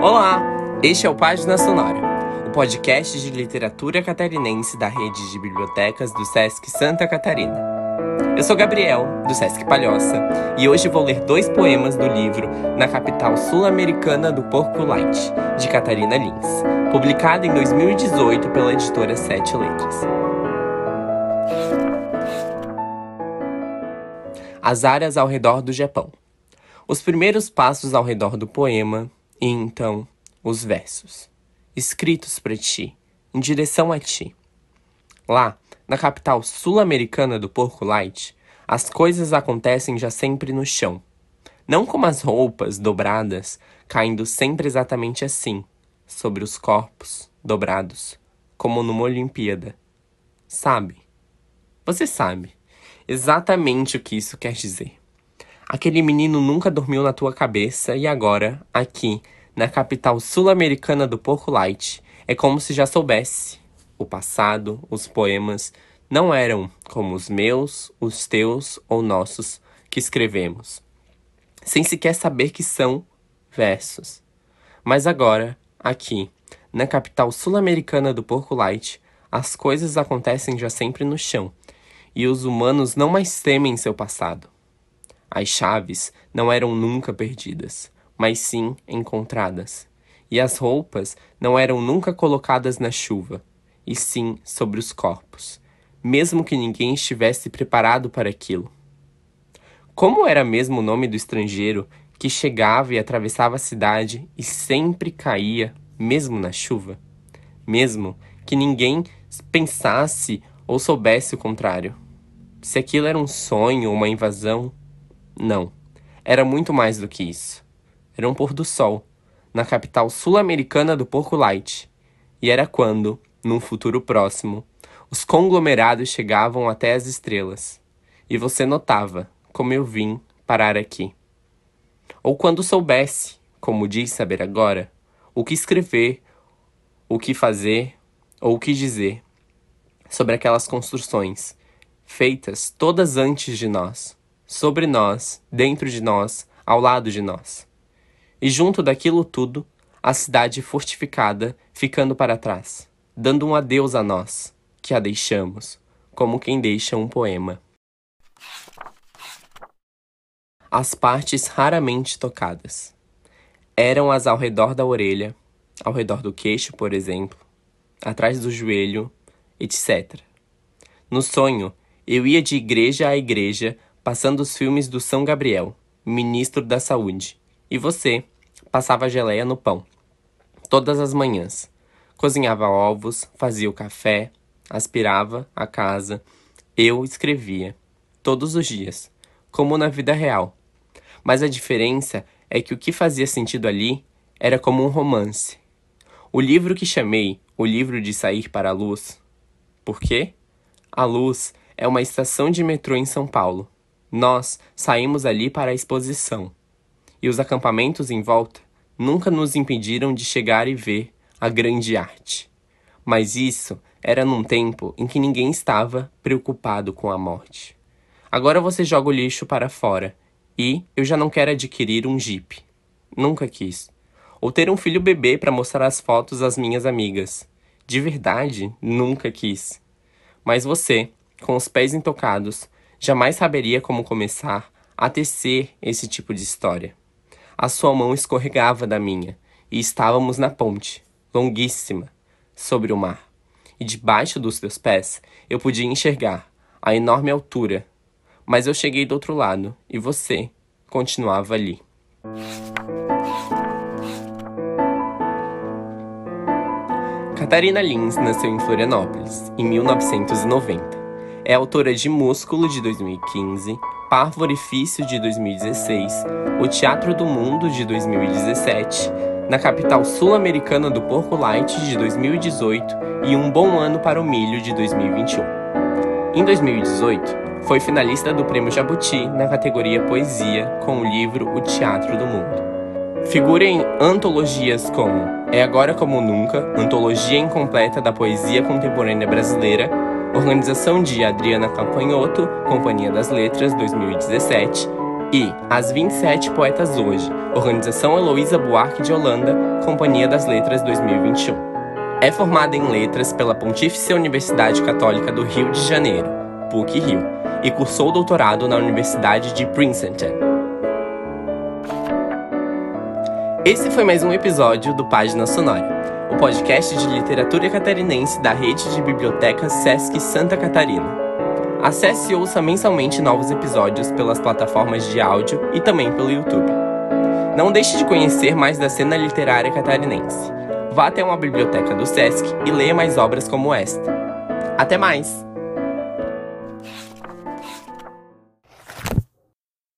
Olá, este é o Página Sonora, o podcast de literatura catarinense da rede de bibliotecas do Sesc Santa Catarina. Eu sou Gabriel, do Sesc Palhoça, e hoje vou ler dois poemas do livro Na Capital Sul-Americana do Porco Light, de Catarina Lins, publicado em 2018 pela editora Sete Letras. As áreas ao redor do Japão. Os primeiros passos ao redor do poema e então, os versos, escritos para ti, em direção a ti. Lá, na capital sul-americana do Porco Light, as coisas acontecem já sempre no chão. Não como as roupas dobradas, caindo sempre exatamente assim, sobre os corpos dobrados, como numa Olimpíada. Sabe? Você sabe exatamente o que isso quer dizer. Aquele menino nunca dormiu na tua cabeça e agora, aqui, na capital sul-americana do Porco Light, é como se já soubesse. O passado, os poemas, não eram como os meus, os teus ou nossos que escrevemos, sem sequer saber que são versos. Mas agora, aqui, na capital sul-americana do Porco Light, as coisas acontecem já sempre no chão, e os humanos não mais temem seu passado. As chaves não eram nunca perdidas, mas sim encontradas. E as roupas não eram nunca colocadas na chuva, e sim sobre os corpos, mesmo que ninguém estivesse preparado para aquilo. Como era mesmo o nome do estrangeiro que chegava e atravessava a cidade e sempre caía, mesmo na chuva? Mesmo que ninguém pensasse ou soubesse o contrário. Se aquilo era um sonho ou uma invasão, não, era muito mais do que isso. Era um pôr do sol, na capital sul-americana do Porco Light. E era quando, num futuro próximo, os conglomerados chegavam até as estrelas. E você notava como eu vim parar aqui. Ou quando soubesse, como diz saber agora, o que escrever, o que fazer ou o que dizer sobre aquelas construções, feitas todas antes de nós sobre nós, dentro de nós, ao lado de nós. E junto daquilo tudo, a cidade fortificada ficando para trás, dando um adeus a nós, que a deixamos, como quem deixa um poema. As partes raramente tocadas eram as ao redor da orelha, ao redor do queixo, por exemplo, atrás do joelho, etc. No sonho, eu ia de igreja a igreja passando os filmes do São Gabriel, ministro da Saúde. E você passava geleia no pão. Todas as manhãs. Cozinhava ovos, fazia o café, aspirava a casa. Eu escrevia. Todos os dias. Como na vida real. Mas a diferença é que o que fazia sentido ali era como um romance. O livro que chamei o livro de sair para a luz. Por quê? A luz é uma estação de metrô em São Paulo. Nós saímos ali para a exposição, e os acampamentos em volta nunca nos impediram de chegar e ver a grande arte. Mas isso era num tempo em que ninguém estava preocupado com a morte. Agora você joga o lixo para fora e eu já não quero adquirir um Jeep. Nunca quis. Ou ter um filho bebê para mostrar as fotos às minhas amigas. De verdade, nunca quis. Mas você, com os pés intocados, Jamais saberia como começar a tecer esse tipo de história. A sua mão escorregava da minha e estávamos na ponte, longuíssima, sobre o mar. E debaixo dos teus pés eu podia enxergar a enorme altura. Mas eu cheguei do outro lado e você continuava ali. Catarina Lins nasceu em Florianópolis, em 1990. É autora de Músculo, de 2015, Parvo Orifício, de 2016, O Teatro do Mundo, de 2017, Na Capital Sul-Americana do Porco Light, de 2018 e Um Bom Ano para o Milho, de 2021. Em 2018, foi finalista do Prêmio Jabuti na categoria Poesia com o livro O Teatro do Mundo. Figura em antologias como É Agora Como Nunca, antologia incompleta da poesia contemporânea brasileira, Organização de Adriana Campanhoto, Companhia das Letras, 2017, E As 27 Poetas Hoje, Organização Heloísa Buarque de Holanda, Companhia das Letras 2021. É formada em Letras pela Pontífice Universidade Católica do Rio de Janeiro, PUC-Rio, e cursou doutorado na Universidade de Princeton. Esse foi mais um episódio do Página Sonora, o podcast de literatura catarinense da rede de bibliotecas Sesc Santa Catarina. Acesse e ouça mensalmente novos episódios pelas plataformas de áudio e também pelo YouTube. Não deixe de conhecer mais da cena literária catarinense. Vá até uma biblioteca do SESC e leia mais obras como esta. Até mais!